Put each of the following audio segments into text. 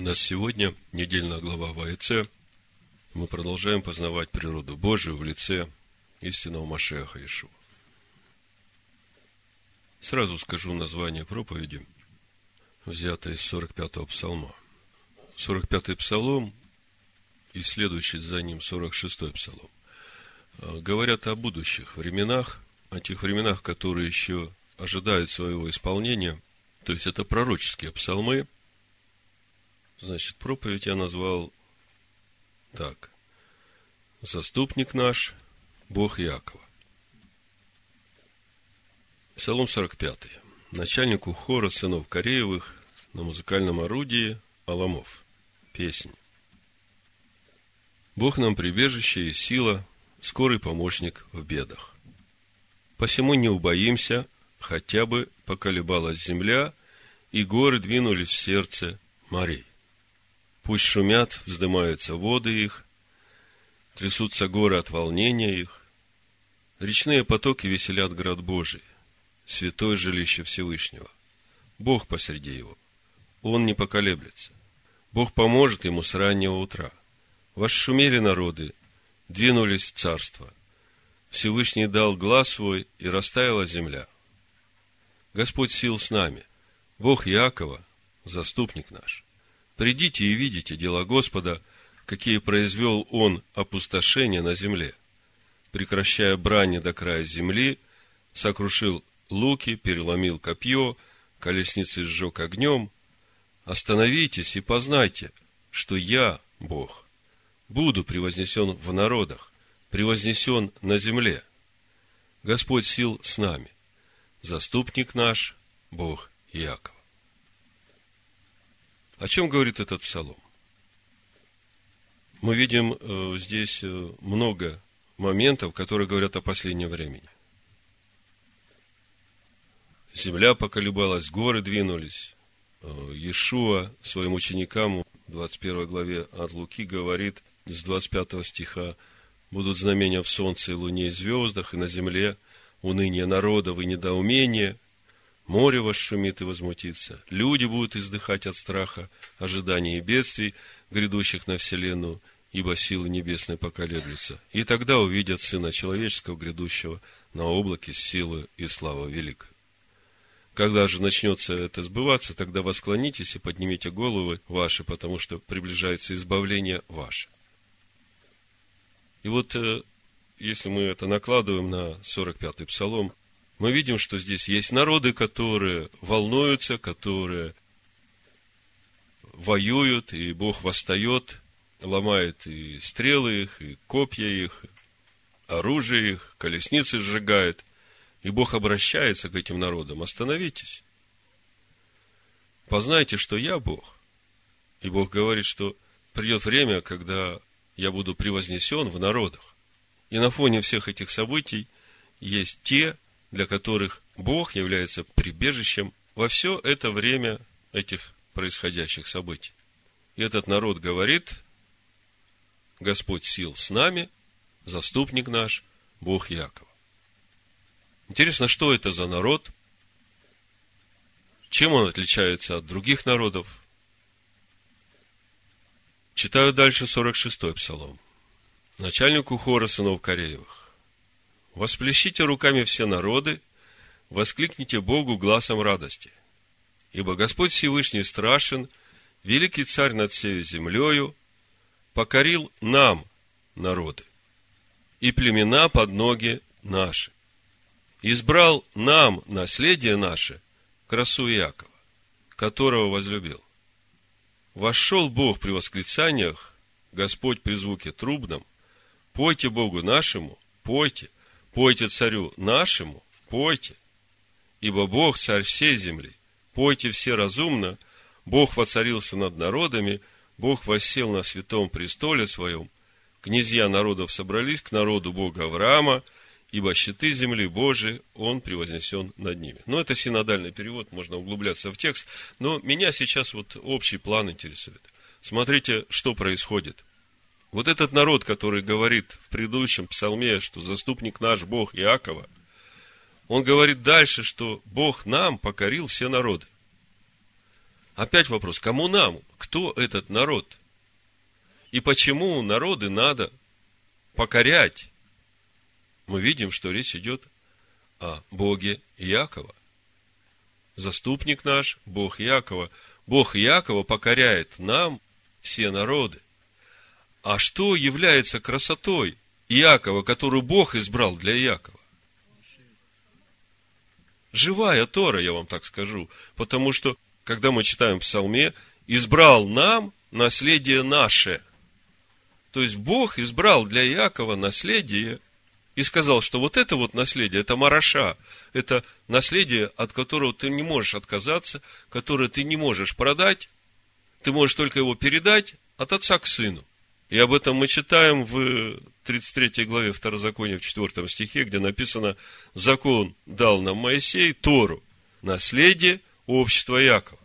У нас сегодня недельная глава ВАИЦ. Мы продолжаем познавать природу Божию в лице истинного Машеха Ишу. Сразу скажу название проповеди, взятое из 45-го псалма. 45-й псалом и следующий за ним 46-й псалом говорят о будущих временах, о тех временах, которые еще ожидают своего исполнения. То есть, это пророческие псалмы – Значит, проповедь я назвал так. Заступник наш, Бог Якова. Псалом 45. Начальнику хора сынов Кореевых на музыкальном орудии Аламов. Песнь. Бог нам прибежище и сила, скорый помощник в бедах. Посему не убоимся, хотя бы поколебалась земля, и горы двинулись в сердце морей. Пусть шумят, вздымаются воды их, трясутся горы от волнения их. Речные потоки веселят град Божий, святое жилище Всевышнего. Бог посреди его. Он не поколеблется. Бог поможет ему с раннего утра. Восшумели народы, двинулись в царство. Всевышний дал глаз свой, и растаяла земля. Господь сил с нами. Бог Якова, заступник наш. Придите и видите дела Господа, какие произвел Он опустошение на земле. Прекращая брани до края земли, сокрушил луки, переломил копье, колесницы сжег огнем. Остановитесь и познайте, что я Бог. Буду превознесен в народах, превознесен на земле. Господь сил с нами. Заступник наш, Бог Яков. О чем говорит этот псалом? Мы видим э, здесь э, много моментов, которые говорят о последнем времени. Земля поколебалась, горы двинулись. Э, Иешуа своим ученикам в 21 главе от Луки говорит с 25 стиха «Будут знамения в солнце и луне и звездах, и на земле уныние народов и недоумение, море восшумит и возмутится, люди будут издыхать от страха, ожидания и бедствий, грядущих на вселенную, ибо силы небесные поколеблются. И тогда увидят Сына Человеческого, грядущего на облаке силы и слава великой. Когда же начнется это сбываться, тогда восклонитесь и поднимите головы ваши, потому что приближается избавление ваше. И вот, э, если мы это накладываем на 45-й псалом, мы видим, что здесь есть народы, которые волнуются, которые воюют, и Бог восстает, ломает и стрелы их, и копья их, оружие их, колесницы сжигает. И Бог обращается к этим народам. Остановитесь. Познайте, что я Бог. И Бог говорит, что придет время, когда я буду превознесен в народах. И на фоне всех этих событий есть те, для которых Бог является прибежищем во все это время этих происходящих событий. И этот народ говорит, Господь сил с нами, заступник наш, Бог Якова. Интересно, что это за народ? Чем он отличается от других народов? Читаю дальше 46-й псалом. Начальнику хора сынов Кореевых. Восплещите руками все народы, воскликните Богу глазом радости. Ибо Господь Всевышний страшен, великий царь над всей землею, покорил нам народы и племена под ноги наши. Избрал нам наследие наше, красу Якова, которого возлюбил. Вошел Бог при восклицаниях, Господь при звуке трубном, пойте Богу нашему, пойте – Пойте царю нашему, пойте, ибо Бог царь всей земли. Пойте все разумно, Бог воцарился над народами, Бог воссел на святом престоле своем. Князья народов собрались к народу Бога Авраама, ибо щиты земли Божии, Он превознесен над ними. Но это синодальный перевод, можно углубляться в текст. Но меня сейчас вот общий план интересует. Смотрите, что происходит – вот этот народ, который говорит в предыдущем псалме, что заступник наш Бог Иакова, он говорит дальше, что Бог нам покорил все народы. Опять вопрос, кому нам? Кто этот народ? И почему народы надо покорять? Мы видим, что речь идет о Боге Якова. Заступник наш, Бог Якова. Бог Якова покоряет нам все народы. А что является красотой Иакова, которую Бог избрал для Якова? Живая Тора, я вам так скажу. Потому что, когда мы читаем в Псалме, избрал нам наследие наше. То есть, Бог избрал для Иакова наследие и сказал, что вот это вот наследие, это мараша, это наследие, от которого ты не можешь отказаться, которое ты не можешь продать, ты можешь только его передать от отца к сыну. И об этом мы читаем в 33 главе Второзакония в 4 стихе, где написано, закон дал нам Моисей Тору, наследие общества Якова.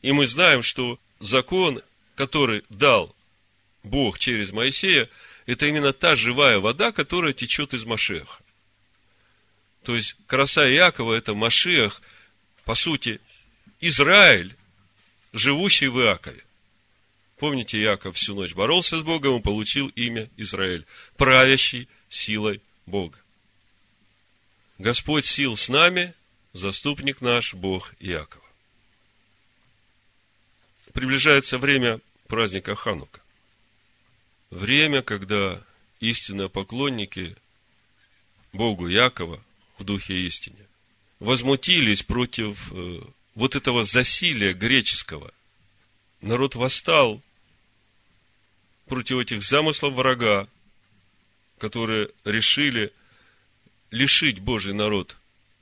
И мы знаем, что закон, который дал Бог через Моисея, это именно та живая вода, которая течет из Машеха. То есть, краса Якова – это Машех, по сути, Израиль, живущий в Иакове. Помните, Яков всю ночь боролся с Богом и получил имя Израиль, правящий силой Бога. Господь сил с нами, заступник наш, Бог Иакова. Приближается время праздника Ханука. Время, когда истинные поклонники Богу Якова в духе истине возмутились против э, вот этого засилия греческого. Народ восстал против этих замыслов врага, которые решили лишить Божий народ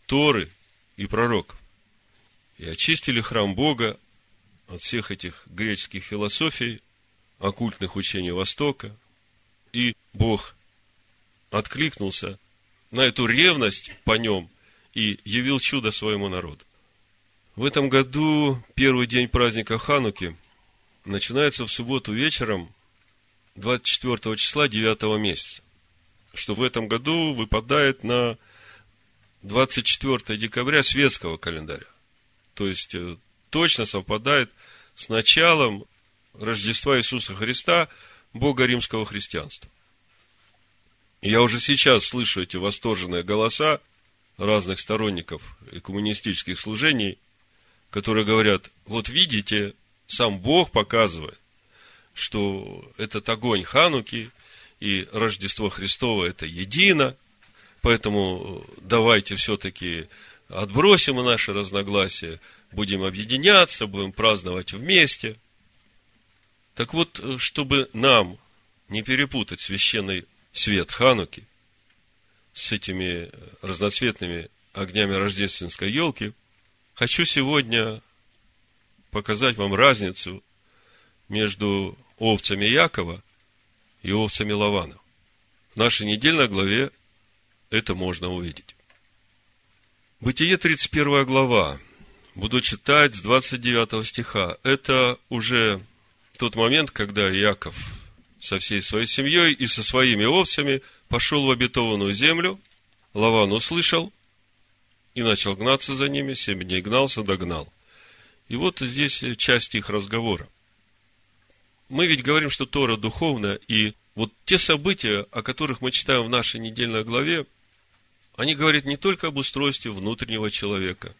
Торы и пророков. И очистили храм Бога от всех этих греческих философий, оккультных учений Востока. И Бог откликнулся на эту ревность по нем и явил чудо своему народу. В этом году первый день праздника Хануки начинается в субботу вечером 24 числа 9 месяца, что в этом году выпадает на 24 декабря светского календаря. То есть, э, точно совпадает с началом Рождества Иисуса Христа, Бога римского христианства. Я уже сейчас слышу эти восторженные голоса разных сторонников коммунистических служений, которые говорят, вот видите, сам Бог показывает, что этот огонь Хануки и Рождество Христово это едино, поэтому давайте все-таки отбросим наши разногласия, будем объединяться, будем праздновать вместе. Так вот, чтобы нам не перепутать священный свет Хануки с этими разноцветными огнями рождественской елки, хочу сегодня показать вам разницу между овцами Якова и овцами Лавана. В нашей недельной главе это можно увидеть. Бытие 31 глава. Буду читать с 29 стиха. Это уже тот момент, когда Яков со всей своей семьей и со своими овцами пошел в обетованную землю. Лаван услышал и начал гнаться за ними. Семь дней гнался, догнал. И вот здесь часть их разговора мы ведь говорим, что Тора духовная, и вот те события, о которых мы читаем в нашей недельной главе, они говорят не только об устройстве внутреннего человека,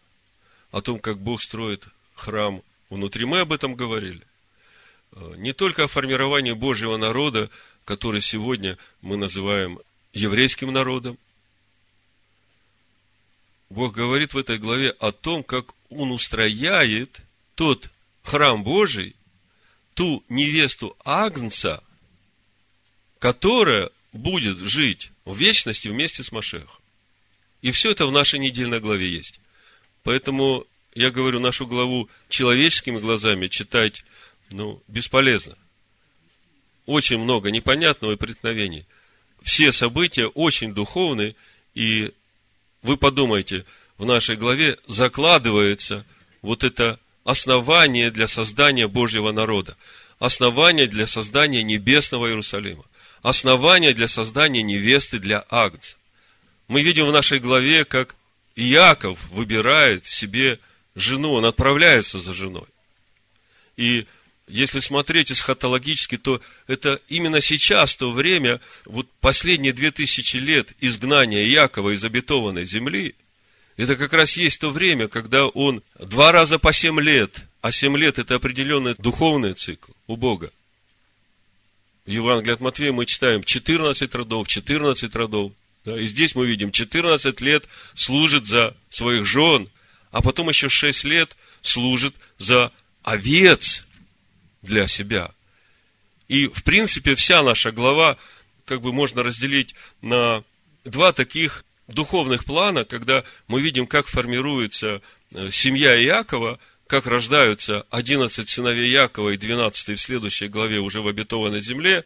о том, как Бог строит храм внутри, мы об этом говорили. Э, не только о формировании Божьего народа, который сегодня мы называем еврейским народом. Бог говорит в этой главе о том, как Он устрояет тот храм Божий, ту невесту Агнца, которая будет жить в вечности вместе с Машехом. И все это в нашей недельной главе есть. Поэтому я говорю, нашу главу человеческими глазами читать, ну, бесполезно. Очень много непонятного и преткновений. Все события очень духовные, и вы подумайте, в нашей главе закладывается вот это основание для создания Божьего народа, основание для создания небесного Иерусалима, основание для создания невесты для Агнца. Мы видим в нашей главе, как Иаков выбирает себе жену, он отправляется за женой. И если смотреть эсхатологически, то это именно сейчас, то время, вот последние две тысячи лет изгнания Якова из обетованной земли, это как раз есть то время, когда он два раза по семь лет, а семь лет это определенный духовный цикл у Бога. В Евангелии от Матвея мы читаем 14 родов, 14 родов. Да, и здесь мы видим, 14 лет служит за своих жен, а потом еще 6 лет служит за овец для себя. И, в принципе, вся наша глава, как бы можно разделить на два таких духовных плана, когда мы видим, как формируется э, семья Иакова, как рождаются 11 сыновей Якова и 12 в следующей главе уже в обетованной земле.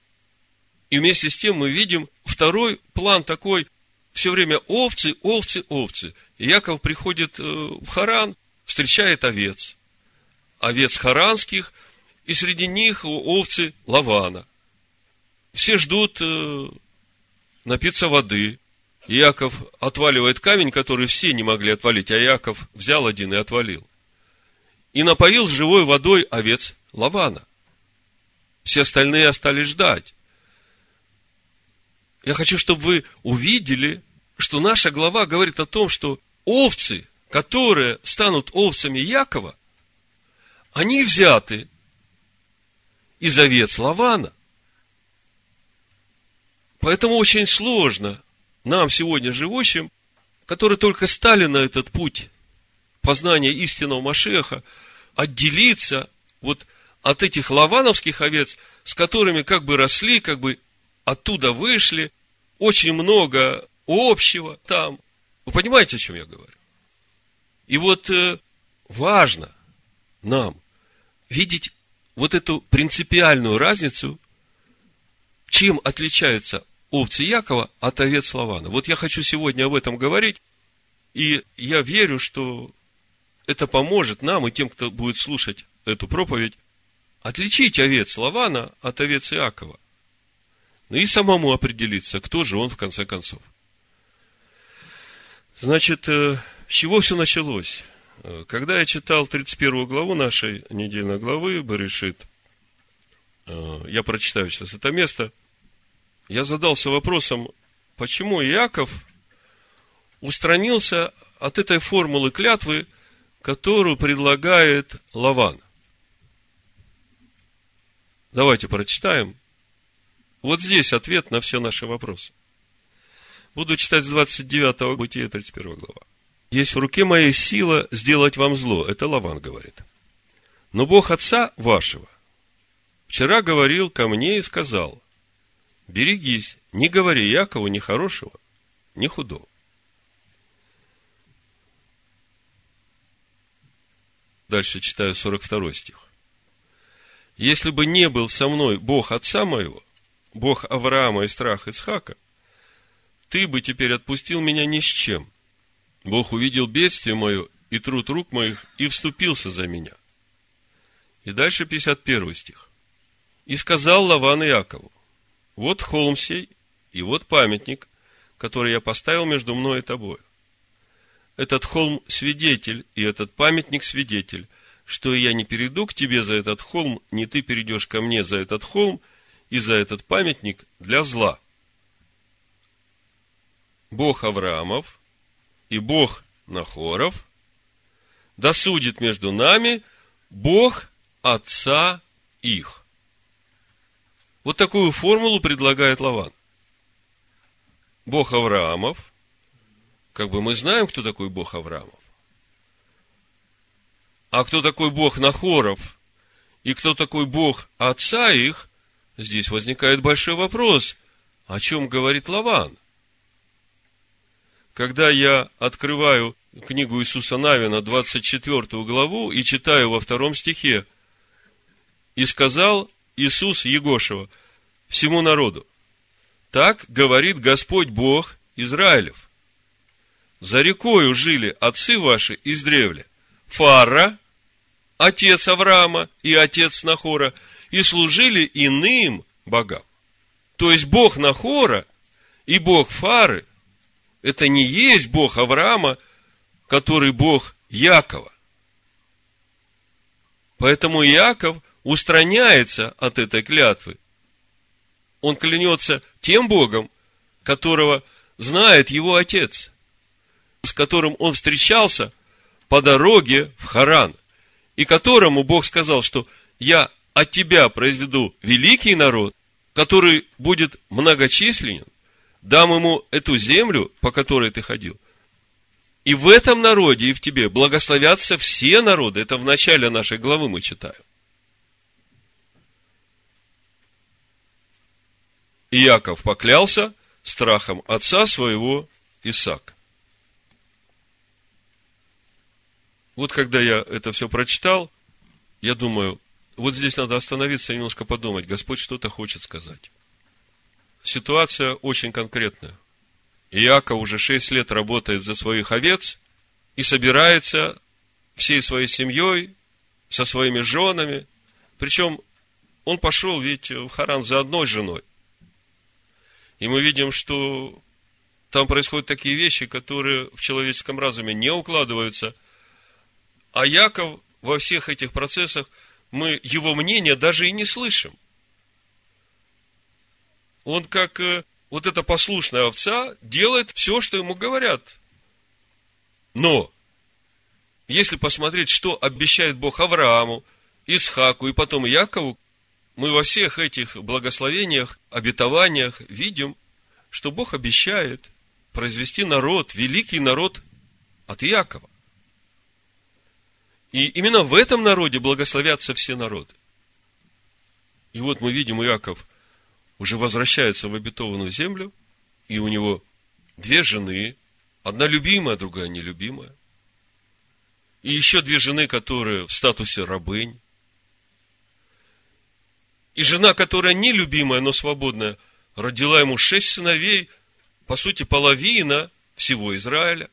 И вместе с тем мы видим второй план такой, все время овцы, овцы, овцы. И Яков приходит э, в Харан, встречает овец. Овец харанских, и среди них овцы Лавана. Все ждут э, напиться воды. Яков отваливает камень, который все не могли отвалить, а Яков взял один и отвалил. И напоил живой водой овец Лавана. Все остальные остались ждать. Я хочу, чтобы вы увидели, что наша глава говорит о том, что овцы, которые станут овцами Якова, они взяты из овец Лавана. Поэтому очень сложно нам сегодня живущим, которые только стали на этот путь познания истинного Машеха, отделиться вот от этих лавановских овец, с которыми как бы росли, как бы оттуда вышли, очень много общего там. Вы понимаете, о чем я говорю? И вот э, важно нам видеть вот эту принципиальную разницу, чем отличаются овцы Якова от овец Лавана. Вот я хочу сегодня об этом говорить, и я верю, что это поможет нам и тем, кто будет слушать эту проповедь, отличить овец Лавана от овец Иакова. Ну и самому определиться, кто же он в конце концов. Значит, э, с чего все началось? Э, когда я читал 31 главу нашей недельной главы Баришит, э, я прочитаю сейчас это место, я задался вопросом, почему Иаков устранился от этой формулы клятвы, которую предлагает Лаван. Давайте прочитаем. Вот здесь ответ на все наши вопросы. Буду читать с 29 Бытия 31 глава. Есть в руке моей сила сделать вам зло. Это Лаван говорит. Но Бог отца вашего вчера говорил ко мне и сказал, берегись, не говори Якову ни хорошего, ни худого. Дальше читаю 42 стих. Если бы не был со мной Бог отца моего, Бог Авраама и страх Исхака, ты бы теперь отпустил меня ни с чем. Бог увидел бедствие мое и труд рук моих и вступился за меня. И дальше 51 стих. И сказал Лаван Иакову, вот холм сей, и вот памятник, который я поставил между мной и тобой этот холм свидетель, и этот памятник свидетель, что я не перейду к тебе за этот холм, не ты перейдешь ко мне за этот холм и за этот памятник для зла. Бог Авраамов и Бог Нахоров досудит между нами Бог Отца их. Вот такую формулу предлагает Лаван. Бог Авраамов – как бы мы знаем, кто такой Бог Авраамов. А кто такой Бог Нахоров и кто такой Бог отца их, здесь возникает большой вопрос, о чем говорит Лаван. Когда я открываю книгу Иисуса Навина, 24 главу, и читаю во втором стихе, «И сказал Иисус Егошева всему народу, так говорит Господь Бог Израилев, за рекою жили отцы ваши издревле. Фара, отец Авраама и отец Нахора, и служили иным богам. То есть Бог Нахора и Бог Фары – это не есть Бог Авраама, который Бог Якова. Поэтому Яков устраняется от этой клятвы, он клянется тем Богом, которого знает его отец, с которым он встречался по дороге в Харан, и которому Бог сказал, что я от тебя произведу великий народ, который будет многочисленен, дам ему эту землю, по которой ты ходил. И в этом народе, и в тебе благословятся все народы. Это в начале нашей главы мы читаем. И Яков поклялся страхом отца своего Исаака. Вот когда я это все прочитал, я думаю, вот здесь надо остановиться и немножко подумать, Господь что-то хочет сказать. Ситуация очень конкретная. Иаков уже шесть лет работает за своих овец и собирается всей своей семьей, со своими женами. Причем он пошел ведь в Харан за одной женой. И мы видим, что там происходят такие вещи, которые в человеческом разуме не укладываются. А Яков во всех этих процессах, мы его мнение даже и не слышим. Он как э, вот эта послушная овца делает все, что ему говорят. Но, если посмотреть, что обещает Бог Аврааму, Исхаку и потом Якову, мы во всех этих благословениях, обетованиях видим, что Бог обещает произвести народ, великий народ от Якова. И именно в этом народе благословятся все народы. И вот мы видим, Иаков уже возвращается в обетованную землю, и у него две жены, одна любимая, другая нелюбимая. И еще две жены, которые в статусе рабынь. И жена, которая нелюбимая, но свободная, родила ему шесть сыновей, по сути, половина всего Израиля.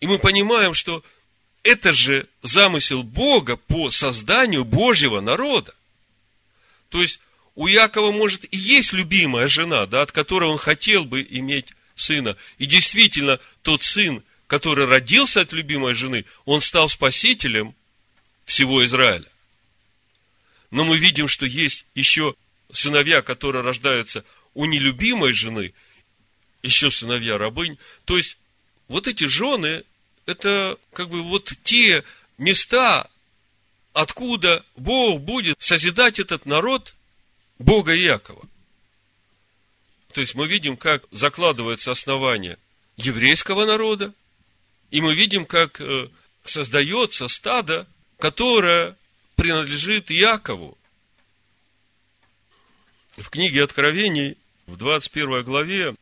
И мы понимаем, что это же замысел Бога по созданию Божьего народа. То есть, у Якова, может, и есть любимая жена, да, от которой он хотел бы иметь сына. И действительно, тот сын, который родился от любимой жены, он стал спасителем всего Израиля. Но мы видим, что есть еще сыновья, которые рождаются у нелюбимой жены, еще сыновья рабынь. То есть, вот эти жены, это как бы вот те места, откуда Бог будет созидать этот народ Бога Иакова. То есть мы видим, как закладывается основание еврейского народа, и мы видим, как э, создается стадо, которое принадлежит Иакову. В книге Откровений, в 21 главе,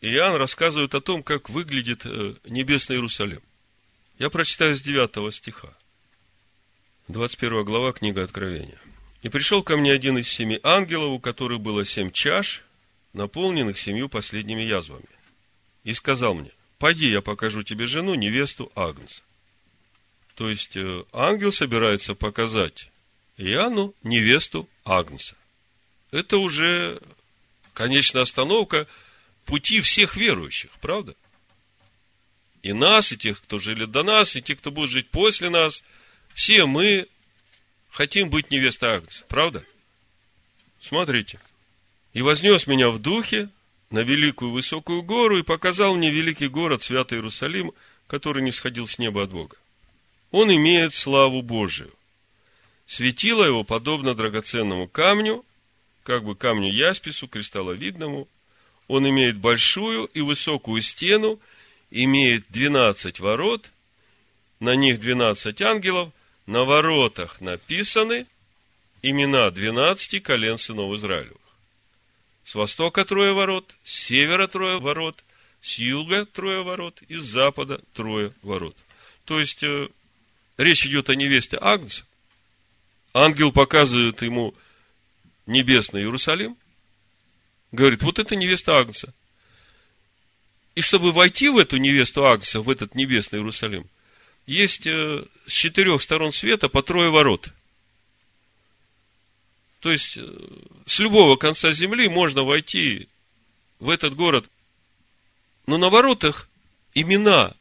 Иоанн рассказывает о том, как выглядит э, небесный Иерусалим. Я прочитаю с 9 стиха. 21 глава книга Откровения. «И пришел ко мне один из семи ангелов, у которых было семь чаш, наполненных семью последними язвами. И сказал мне, пойди, я покажу тебе жену, невесту Агнца. То есть, э, ангел собирается показать Иоанну невесту Агнца. Это уже конечная остановка пути всех верующих, правда? и нас, и тех, кто жили до нас, и тех, кто будет жить после нас, все мы хотим быть невестой Агнца, правда? Смотрите. И вознес меня в духе на великую высокую гору и показал мне великий город, святый Иерусалим, который не сходил с неба от Бога. Он имеет славу Божию. Светило его подобно драгоценному камню, как бы камню яспису, кристалловидному. Он имеет большую и высокую стену, имеет 12 ворот, на них 12 ангелов, на воротах написаны имена 12 колен сынов Израилевых. С востока трое ворот, с севера трое ворот, с юга трое ворот и с запада трое ворот. То есть, э, речь идет о невесте Агнца. Ангел показывает ему небесный Иерусалим. Говорит, вот это невеста Агнца. И чтобы войти в эту невесту Агнца, в этот небесный Иерусалим, есть э, с четырех сторон света по трое ворот. То есть, э, с любого конца земли можно войти в этот город. Но на воротах имена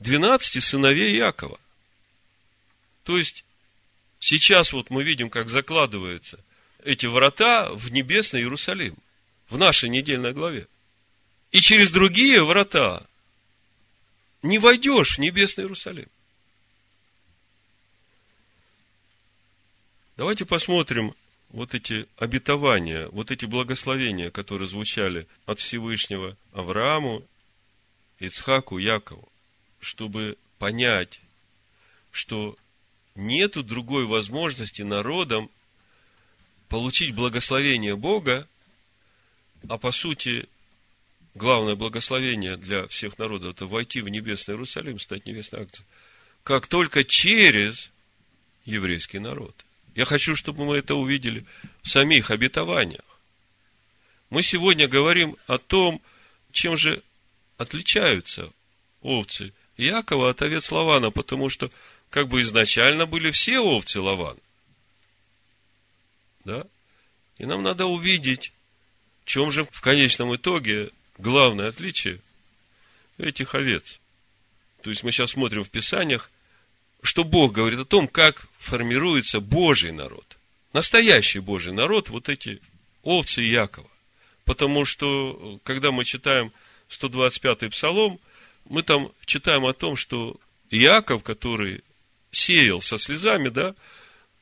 12 сыновей Якова. То есть, Сейчас вот мы видим, как закладываются эти врата в небесный Иерусалим, в нашей недельной главе. И через другие врата не войдешь в небесный Иерусалим. Давайте посмотрим вот эти обетования, вот эти благословения, которые звучали от Всевышнего Аврааму, Ицхаку, Якову, чтобы понять, что нету другой возможности народам получить благословение Бога, а по сути, главное благословение для всех народов – это войти в небесный Иерусалим, стать небесной акцией, как только через еврейский народ. Я хочу, чтобы мы это увидели в самих обетованиях. Мы сегодня говорим о том, чем же отличаются овцы Якова от овец Лавана, потому что как бы изначально были все овцы Лавана. Да? И нам надо увидеть, в чем же в конечном итоге главное отличие этих овец. То есть мы сейчас смотрим в Писаниях, что Бог говорит о том, как формируется Божий народ. Настоящий Божий народ, вот эти овцы Якова. Потому что, когда мы читаем 125-й псалом, мы там читаем о том, что Яков, который сеял со слезами, да,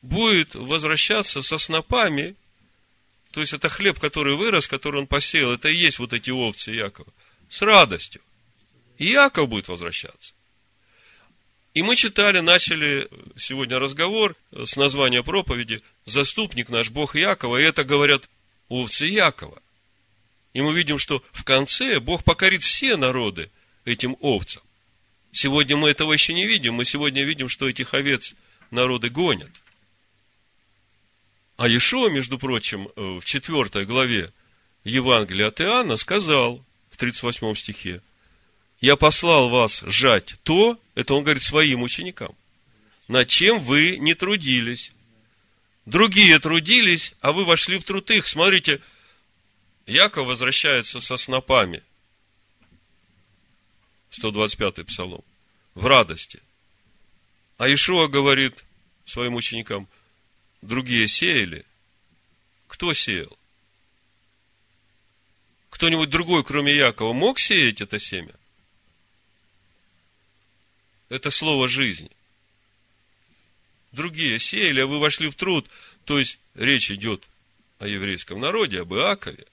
будет возвращаться со снопами, то есть это хлеб, который вырос, который он посеял, это и есть вот эти овцы Якова, с радостью. И Яков будет возвращаться. И мы читали, начали сегодня разговор с названия проповеди «Заступник наш Бог Якова», и это говорят овцы Якова. И мы видим, что в конце Бог покорит все народы этим овцам. Сегодня мы этого еще не видим. Мы сегодня видим, что этих овец народы гонят. А Ишуа, между прочим, в 4 главе Евангелия от Иоанна сказал в 38 стихе, «Я послал вас жать то, это он говорит своим ученикам, над чем вы не трудились. Другие трудились, а вы вошли в труд их. Смотрите, Яков возвращается со снопами. 125-й псалом. В радости. А Ишуа говорит своим ученикам, другие сеяли. Кто сеял? Кто-нибудь другой, кроме Якова, мог сеять это семя? Это слово жизни. Другие сеяли, а вы вошли в труд. То есть, речь идет о еврейском народе, об Иакове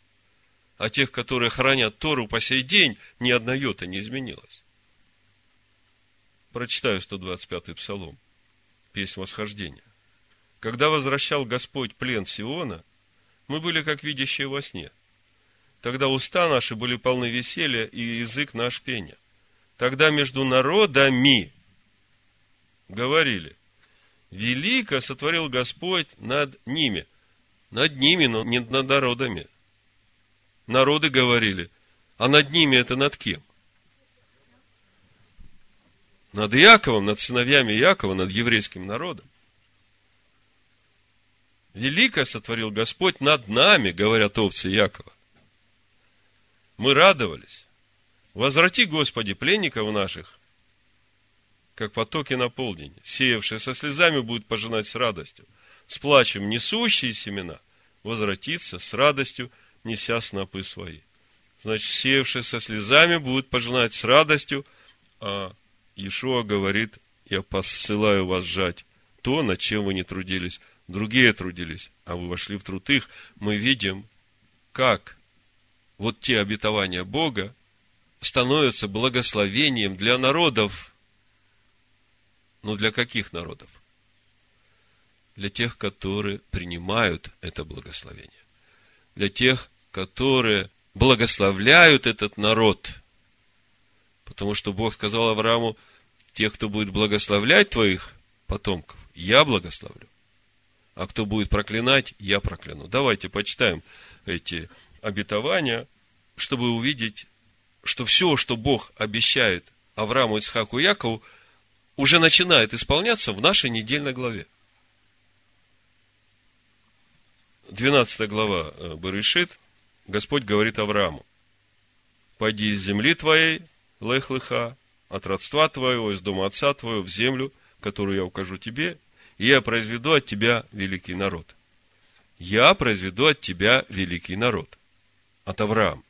о тех, которые хранят Тору по сей день, ни одна йота не изменилась. Прочитаю 125-й псалом, песнь восхождения. Когда возвращал Господь плен Сиона, мы были как видящие во сне. Тогда уста наши были полны веселья и язык наш пения. Тогда между народами говорили, велико сотворил Господь над ними. Над ними, но не над народами народы говорили, а над ними это над кем? Над Яковом, над сыновьями Якова, над еврейским народом. Великое сотворил Господь над нами, говорят овцы Якова. Мы радовались. Возврати, Господи, пленников наших, как потоки на полдень. Сеявшие со слезами будут пожинать с радостью. С плачем несущие семена возвратиться с радостью неся снопы свои. Значит, сеявшие со слезами будут пожинать с радостью, а Иешуа говорит, я посылаю вас жать то, над чем вы не трудились. Другие трудились, а вы вошли в труд их. Мы видим, как вот те обетования Бога становятся благословением для народов. Ну, для каких народов? Для тех, которые принимают это благословение. Для тех, которые благословляют этот народ. Потому что Бог сказал Аврааму, тех, кто будет благословлять твоих потомков, я благословлю. А кто будет проклинать, я прокляну. Давайте почитаем эти обетования, чтобы увидеть, что все, что Бог обещает Аврааму, Исхаку и Якову, уже начинает исполняться в нашей недельной главе. 12 глава э, Барышит, Господь говорит Аврааму, пойди из земли твоей, лех-леха, от родства твоего, из дома отца твоего, в землю, которую я укажу тебе, и я произведу от тебя великий народ. Я произведу от тебя великий народ. От Авраама.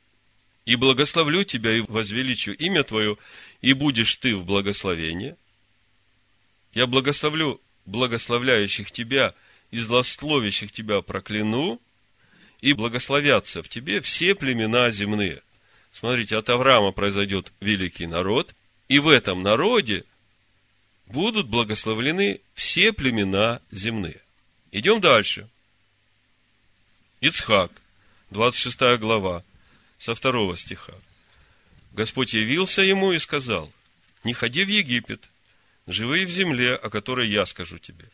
И благословлю тебя и возвеличу имя твое, и будешь ты в благословении. Я благословлю благословляющих тебя и злословящих тебя прокляну, и благословятся в тебе все племена земные. Смотрите, от Авраама произойдет великий народ, и в этом народе будут благословлены все племена земные. Идем дальше. Ицхак, 26 глава, со второго стиха. Господь явился ему и сказал, не ходи в Египет, живи в земле, о которой я скажу тебе.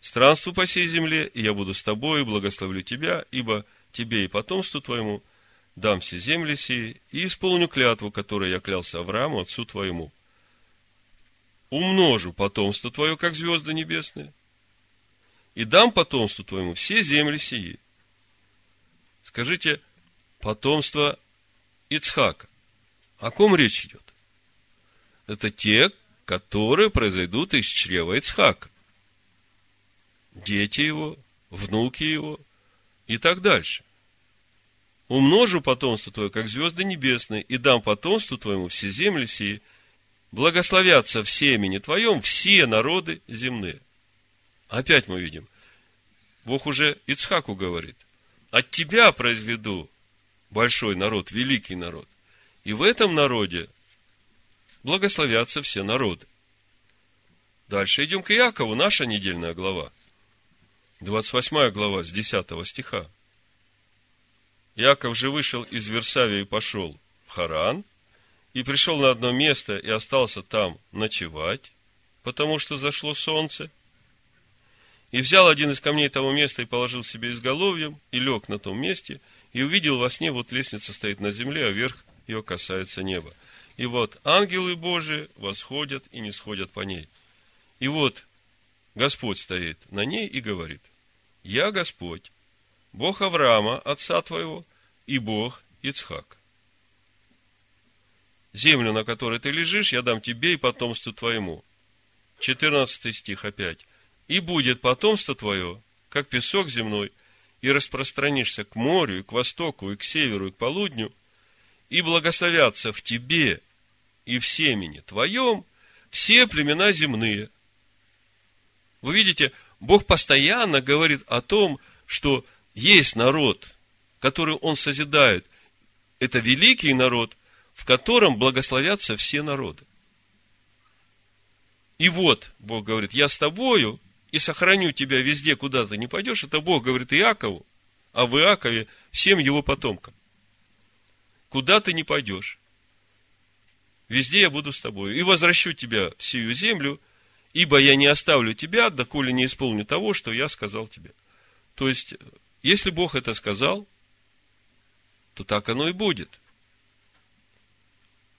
Странству по сей земле, и я буду с тобой, и благословлю тебя, ибо тебе и потомству твоему дам все земли сии, и исполню клятву, которой я клялся Аврааму, отцу твоему. Умножу потомство твое, как звезды небесные, и дам потомству твоему все земли сии. Скажите, потомство Ицхака. О ком речь идет? Это те, которые произойдут из чрева Ицхака. Дети его, внуки его и так дальше. Умножу потомство твое, как звезды небесные, и дам потомству твоему все земли сии, благословятся в семени твоем все народы земные. Опять мы видим, Бог уже Ицхаку говорит, от тебя произведу большой народ, великий народ. И в этом народе благословятся все народы. Дальше идем к Иакову, наша недельная глава. 28 глава с 10 стиха. Иаков же вышел из Версавии и пошел в Харан, и пришел на одно место и остался там ночевать, потому что зашло солнце. И взял один из камней того места и положил себе изголовьем, и лег на том месте, и увидел во сне, вот лестница стоит на земле, а вверх ее касается неба. И вот ангелы Божии восходят и не сходят по ней. И вот Господь стоит на ней и говорит, «Я Господь, Бог Авраама, отца твоего, и Бог Ицхак. Землю, на которой ты лежишь, я дам тебе и потомству твоему. 14 стих опять. И будет потомство твое, как песок земной, и распространишься к морю, и к востоку, и к северу, и к полудню, и благословятся в тебе и в семени твоем все племена земные. Вы видите, Бог постоянно говорит о том, что есть народ, который Он созидает. Это великий народ, в котором благословятся все народы. И вот, Бог говорит, я с тобою и сохраню тебя везде, куда ты не пойдешь. Это Бог говорит Иакову, а в Иакове всем его потомкам. Куда ты не пойдешь, везде я буду с тобой. И возвращу тебя в сию землю, ибо я не оставлю тебя, доколе не исполню того, что я сказал тебе. То есть, если Бог это сказал, то так оно и будет.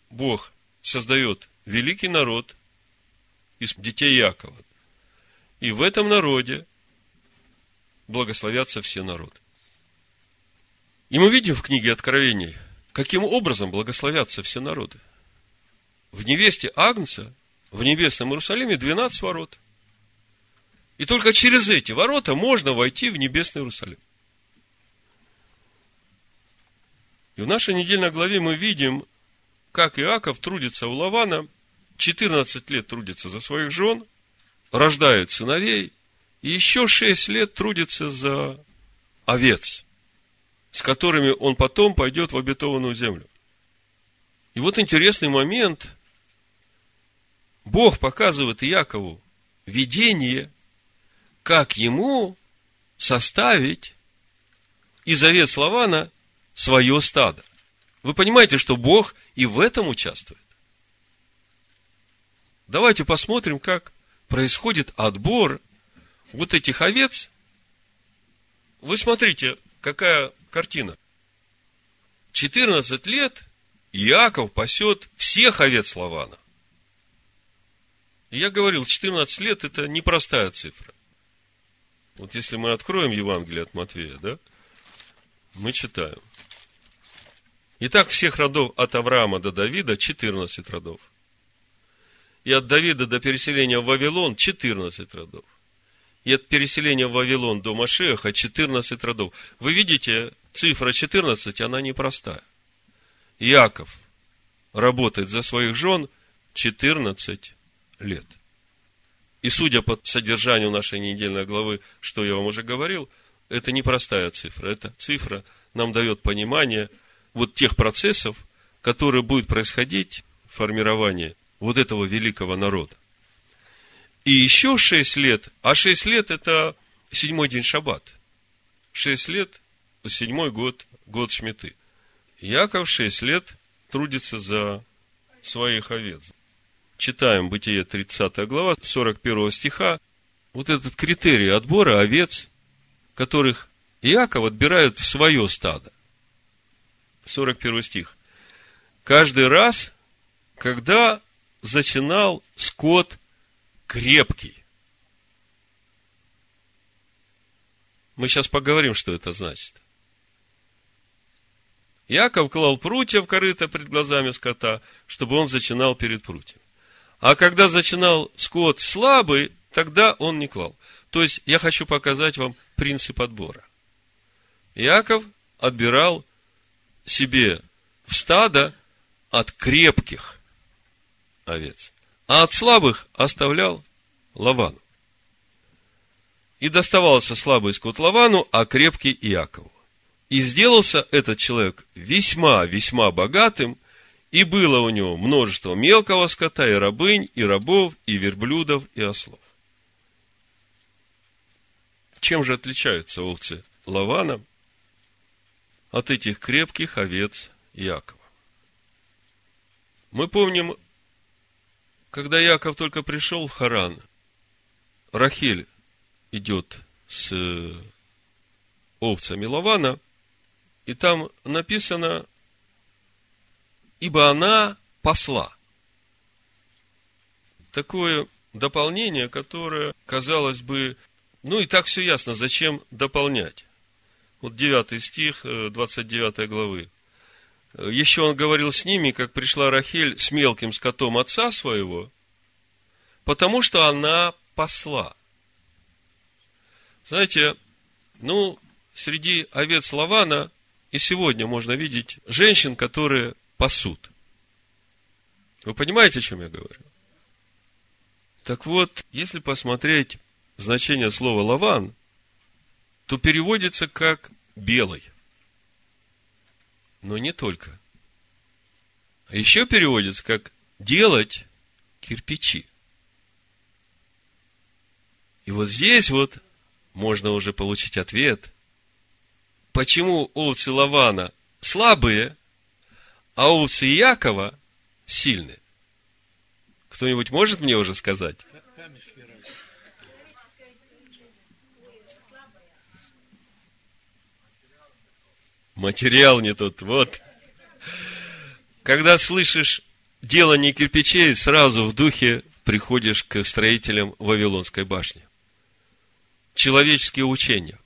Бог создает великий народ из детей Якова. И в этом народе благословятся все народы. И мы видим в книге Откровений, каким образом благословятся все народы. В невесте Агнца, в небесном Иерусалиме 12 ворот. И только через эти ворота можно войти в небесный Иерусалим. И в нашей недельной главе мы видим, как Иаков трудится у Лавана, 14 лет трудится за своих жен, рождает сыновей, и еще 6 лет трудится за овец с которыми он потом пойдет в обетованную землю. И вот интересный момент. Бог показывает Якову видение, как ему составить из овец Лавана свое стадо. Вы понимаете, что Бог и в этом участвует. Давайте посмотрим, как происходит отбор вот этих овец. Вы смотрите, какая картина. 14 лет Иаков пасет всех овец Лавана. Я говорил, 14 лет – это непростая цифра. Вот если мы откроем Евангелие от Матвея, да, мы читаем. Итак, всех родов от Авраама до Давида 14 родов. И от Давида до переселения в Вавилон 14 родов. и от переселения в Вавилон до Машеха 14 родов. Вы видите, цифра 14, она непростая. Яков работает за своих жен 14 лет. И судя по содержанию нашей недельной главы, что я вам уже говорил, это непростая цифра. Эта цифра нам дает понимание вот тех процессов, которые будут происходить в формировании вот этого великого народа. И еще шесть лет, а шесть лет это седьмой день шаббат. Шесть лет, седьмой год, год Шмиты. Яков шесть лет трудится за своих овец. Читаем Бытие 30 глава, 41 стиха. Вот этот критерий отбора овец, которых Иаков отбирает в свое стадо. 41 стих. Каждый раз, когда зачинал скот крепкий. Мы сейчас поговорим, что это значит. Яков клал прутья в корыто пред глазами скота, чтобы он зачинал перед прутьем. А когда зачинал скот слабый, тогда он не клал. То есть, я хочу показать вам принцип отбора. Яков отбирал себе в стадо от крепких овец, а от слабых оставлял Лавану. И доставался слабый скот Лавану, а крепкий Иакову. И сделался этот человек весьма-весьма богатым, и было у него множество мелкого скота, и рабынь, и рабов, и верблюдов, и ослов. Чем же отличаются овцы Лавана от этих крепких овец Якова? Мы помним, когда Яков только пришел в Харан, Рахель идет с овцами Лавана, и там написано, ибо она посла. Такое дополнение, которое, казалось бы, ну и так все ясно, зачем дополнять. Вот 9 стих 29 э, главы. Еще он говорил с ними, как пришла Рахель с мелким скотом отца своего, потому что она посла. Знаете, ну, среди овец Лавана и сегодня можно видеть женщин, которые пасут. Вы понимаете, о чем я говорю? Так вот, если посмотреть значение слова лаван, то переводится как белый. Но не только. А еще переводится как делать кирпичи. И вот здесь вот можно уже получить ответ, почему овцы Лавана слабые, а овцы Якова сильные. Кто-нибудь может мне уже сказать? Материал не тот, вот. Когда слышишь делание кирпичей, сразу в духе приходишь к строителям Вавилонской башни. Человеческие учения.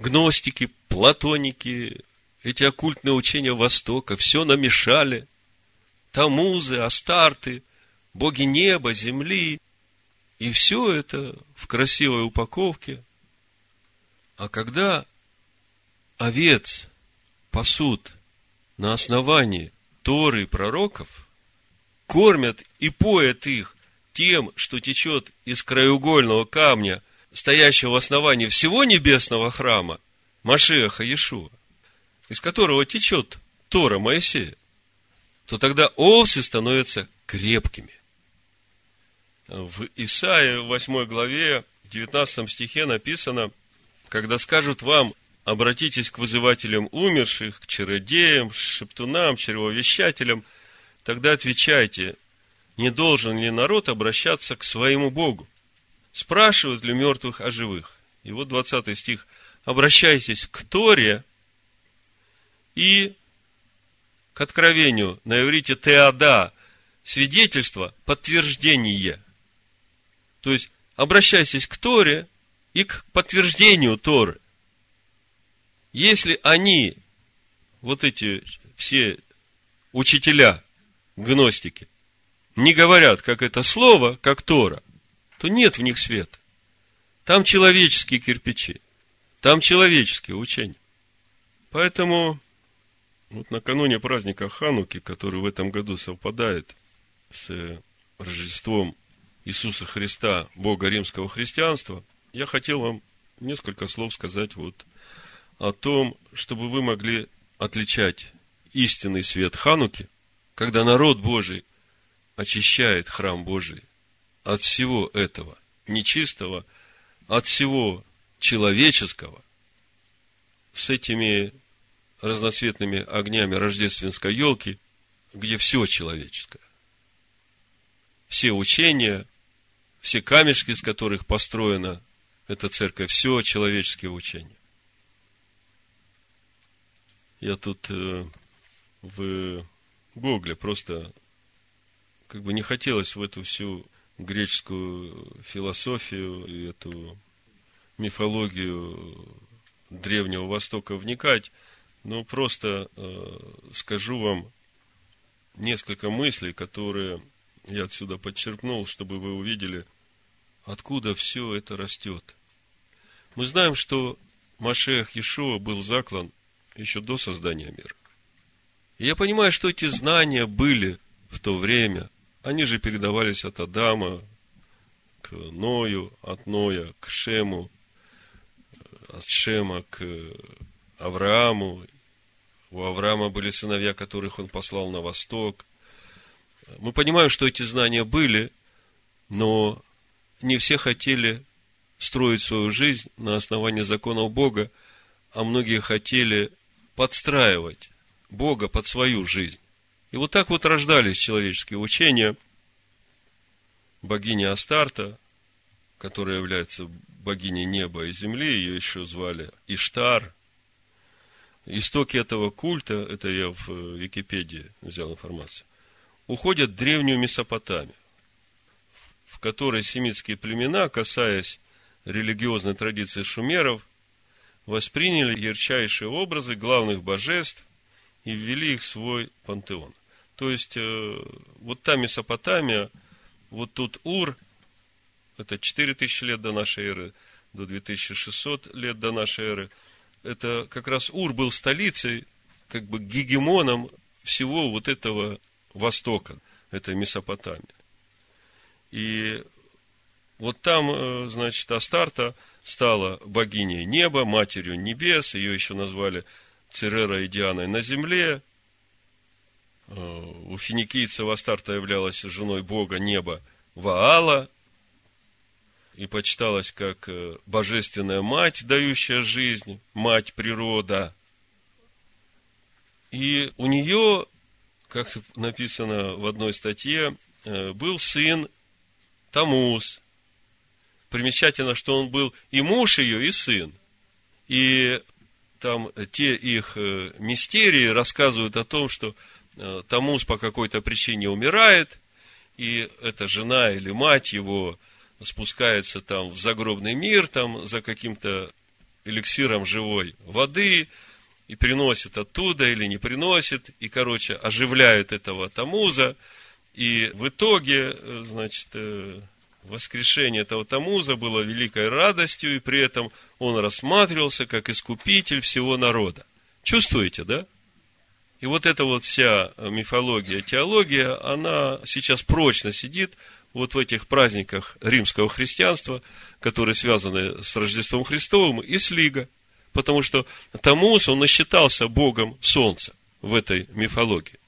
Гностики, платоники, эти оккультные учения Востока, все намешали. Тамузы, Астарты, боги неба, земли. И все это в красивой упаковке. А когда овец пасут на основании Торы и пророков, кормят и поят их тем, что течет из краеугольного камня, стоящего в основании всего небесного храма, Машеха Иешуа, из которого течет Тора Моисея, то тогда овцы становятся крепкими. В Исаии, в 8 главе, в 19 стихе написано, когда скажут вам, обратитесь к вызывателям умерших, к чародеям, шептунам, чревовещателям, тогда отвечайте, не должен ли народ обращаться к своему Богу? Спрашивают ли мертвых о живых? И вот 20 стих. Обращайтесь к Торе и к откровению на иврите теада, свидетельство, подтверждение. То есть, обращайтесь к Торе и к подтверждению Торы. Если они, вот эти все учителя, гностики, не говорят, как это слово, как Тора, то нет в них света. Там человеческие кирпичи. Там человеческие учения. Поэтому вот накануне праздника Хануки, который в этом году совпадает с Рождеством Иисуса Христа, Бога римского христианства, я хотел вам несколько слов сказать вот о том, чтобы вы могли отличать истинный свет Хануки, когда народ Божий очищает храм Божий от всего этого нечистого, от всего человеческого, с этими разноцветными огнями рождественской елки, где все человеческое. Все учения, все камешки, из которых построена эта церковь, все человеческие учения. Я тут э, в Гугле просто как бы не хотелось в эту всю греческую философию и эту мифологию Древнего Востока вникать, но просто э, скажу вам несколько мыслей, которые я отсюда подчеркнул, чтобы вы увидели, откуда все это растет. Мы знаем, что Машех Иешуа был заклан еще до создания мира. И я понимаю, что эти знания были в то время. Они же передавались от Адама к Ною, от Ноя к Шему, от Шема к Аврааму. У Авраама были сыновья, которых он послал на восток. Мы понимаем, что эти знания были, но не все хотели строить свою жизнь на основании законов Бога, а многие хотели подстраивать Бога под свою жизнь. И вот так вот рождались человеческие учения. Богиня Астарта, которая является богиней неба и земли, ее еще звали Иштар. Истоки этого культа, это я в Википедии взял информацию, уходят в древнюю Месопотамию, в которой семитские племена, касаясь религиозной традиции шумеров, восприняли ярчайшие образы главных божеств и ввели их в свой пантеон. То есть, э, вот та Месопотамия, вот тут Ур, это 4000 лет до нашей эры, до 2600 лет до нашей эры, это как раз Ур был столицей, как бы гегемоном всего вот этого Востока, этой Месопотамии. И вот там, э, значит, Астарта стала богиней неба, матерью небес, ее еще назвали Церера и Дианой на земле. Э, у финикийцев Астарта являлась женой бога неба Ваала и почиталась как э, божественная мать, дающая жизнь, мать природа. И у нее, как написано в одной статье, был сын Тамус, примечательно, что он был и муж ее, и сын. И там те их э, мистерии рассказывают о том, что э, Тамус по какой-то причине умирает, и эта жена или мать его спускается там в загробный мир, там за каким-то эликсиром живой воды, и приносит оттуда или не приносит, и, короче, оживляет этого Тамуза, и в итоге, э, значит, воскрешение этого Тамуза было великой радостью, и при этом он рассматривался как искупитель всего народа. Чувствуете, да? И вот эта вот вся мифология, теология, она сейчас прочно сидит вот в этих праздниках римского христианства, которые связаны с Рождеством Христовым и с Лига. Потому что Тамус, он насчитался Богом Солнца в этой мифологии.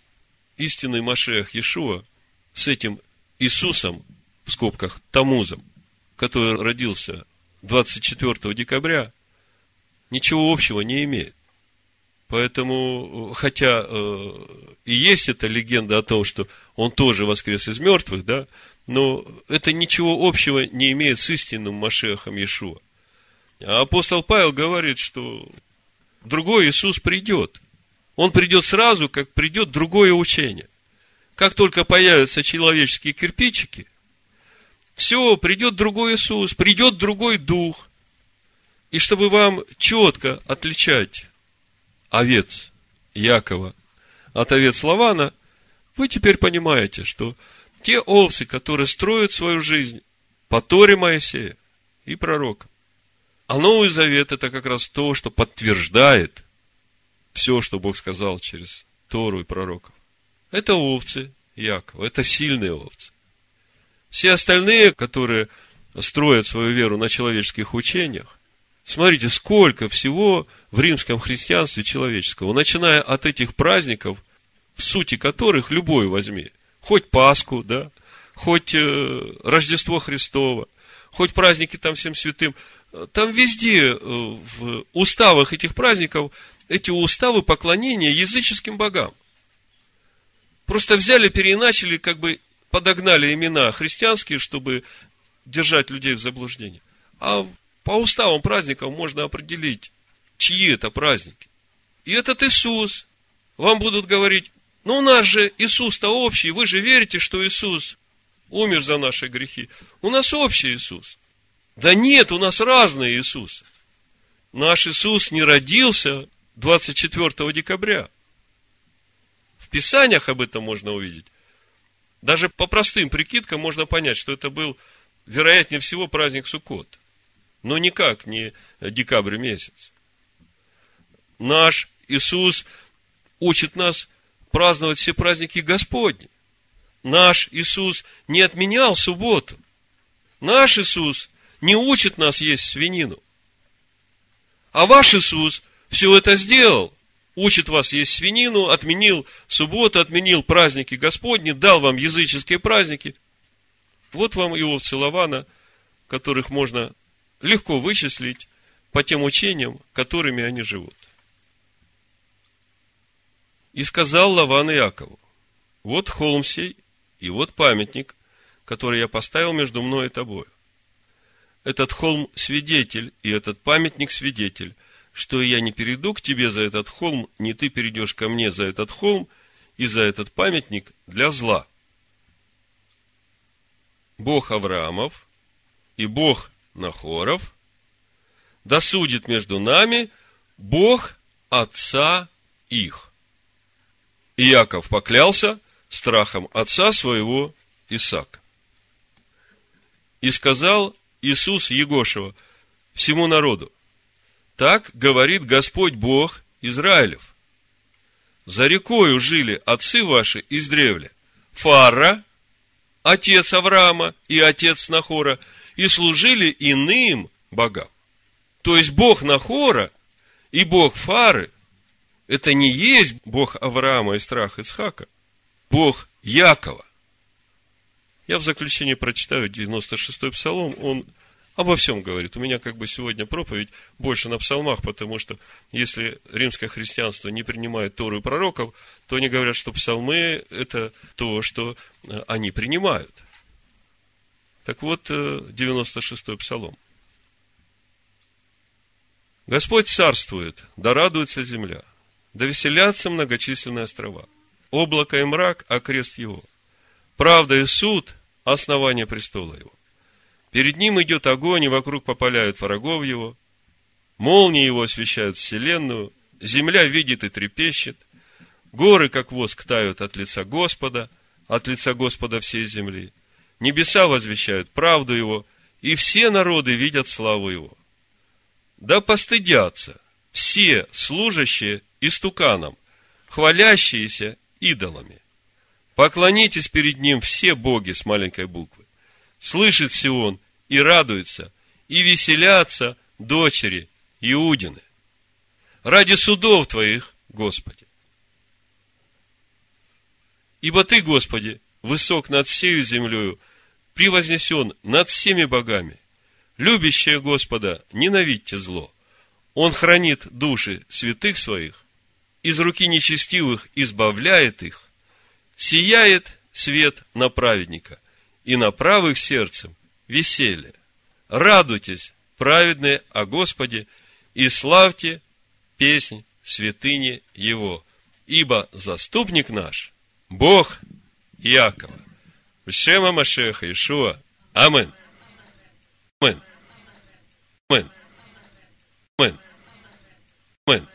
Истинный Машех Иешуа с этим Иисусом в скобках, Тамузом, который родился 24 декабря, ничего общего не имеет. Поэтому, хотя э, и есть эта легенда о том, что он тоже воскрес из мертвых, да, но это ничего общего не имеет с истинным Машехом Иешуа. А апостол Павел говорит, что другой Иисус придет. Он придет сразу, как придет другое учение. Как только появятся человеческие кирпичики – все, придет другой Иисус, придет другой Дух. И чтобы вам четко отличать овец Якова от овец Лавана, вы теперь понимаете, что те овцы, которые строят свою жизнь по Торе Моисея, и пророкам. А Новый Завет – это как раз то, что подтверждает все, что Бог сказал через Тору и пророков. Это овцы Якова, это сильные овцы. Все остальные, которые строят свою веру на человеческих учениях, смотрите, сколько всего в римском христианстве человеческого, начиная от этих праздников, в сути которых любой возьми, хоть Пасху, да, хоть э, Рождество Христово, хоть праздники там всем святым, там везде э, в уставах этих праздников эти уставы поклонения языческим богам. Просто взяли, переиначили, как бы подогнали имена христианские, чтобы держать людей в заблуждении. А по уставам праздников можно определить, чьи это праздники. И этот Иисус, вам будут говорить, ну у нас же Иисус-то общий, вы же верите, что Иисус умер за наши грехи. У нас общий Иисус. Да нет, у нас разный Иисус. Наш Иисус не родился 24 декабря. В Писаниях об этом можно увидеть. Даже по простым прикидкам можно понять, что это был, вероятнее всего, праздник Суккот. Но никак не декабрь месяц. Наш Иисус учит нас праздновать все праздники Господни. Наш Иисус не отменял субботу. Наш Иисус не учит нас есть свинину. А ваш Иисус все это сделал учит вас есть свинину, отменил субботу, отменил праздники Господни, дал вам языческие праздники. Вот вам и овцы Лавана, которых можно легко вычислить по тем учениям, которыми они живут. И сказал Лаван Иакову, вот холм сей, и вот памятник, который я поставил между мной и тобой. Этот холм свидетель, и этот памятник свидетель – что я не перейду к тебе за этот холм, не ты перейдешь ко мне за этот холм и за этот памятник для зла. Бог Авраамов и Бог Нахоров досудит между нами Бог Отца их. И Яков поклялся страхом отца своего Исаака. И сказал Иисус Егошева всему народу, так говорит Господь Бог Израилев. За рекою жили отцы ваши издревле. Фара, отец Авраама и отец Нахора, и служили иным богам. То есть Бог Нахора и Бог Фары – это не есть Бог Авраама и страх Исхака, Бог Якова. Я в заключение прочитаю 96-й псалом, он обо всем говорит. У меня как бы сегодня проповедь больше на псалмах, потому что если римское христианство не принимает Тору и пророков, то они говорят, что псалмы – это то, что э, они принимают. Так вот, 96-й э, псалом. Господь царствует, да радуется земля, да веселятся многочисленные острова. Облако и мрак – окрест его. Правда и суд – основание престола его. Перед ним идет огонь, и вокруг попаляют врагов его. Молнии его освещают вселенную. Земля видит и трепещет. Горы, как воск, тают от лица Господа, от лица Господа всей земли. Небеса возвещают правду его, и все народы видят славу его. Да постыдятся все служащие истуканам, хвалящиеся идолами. Поклонитесь перед ним все боги с маленькой буквы слышит Сион и радуется, и веселятся дочери Иудины. Ради судов Твоих, Господи. Ибо Ты, Господи, высок над всею землею, превознесен над всеми богами. Любящие Господа, ненавидьте зло. Он хранит души святых своих, из руки нечестивых избавляет их, сияет свет на праведника – и на правых сердцем веселье. Радуйтесь, праведные о Господе, и славьте песнь святыни Его. Ибо заступник наш, Бог Иакова. Шема Машеха Ишуа. Амин. Амин. Амин. Амин. Амин.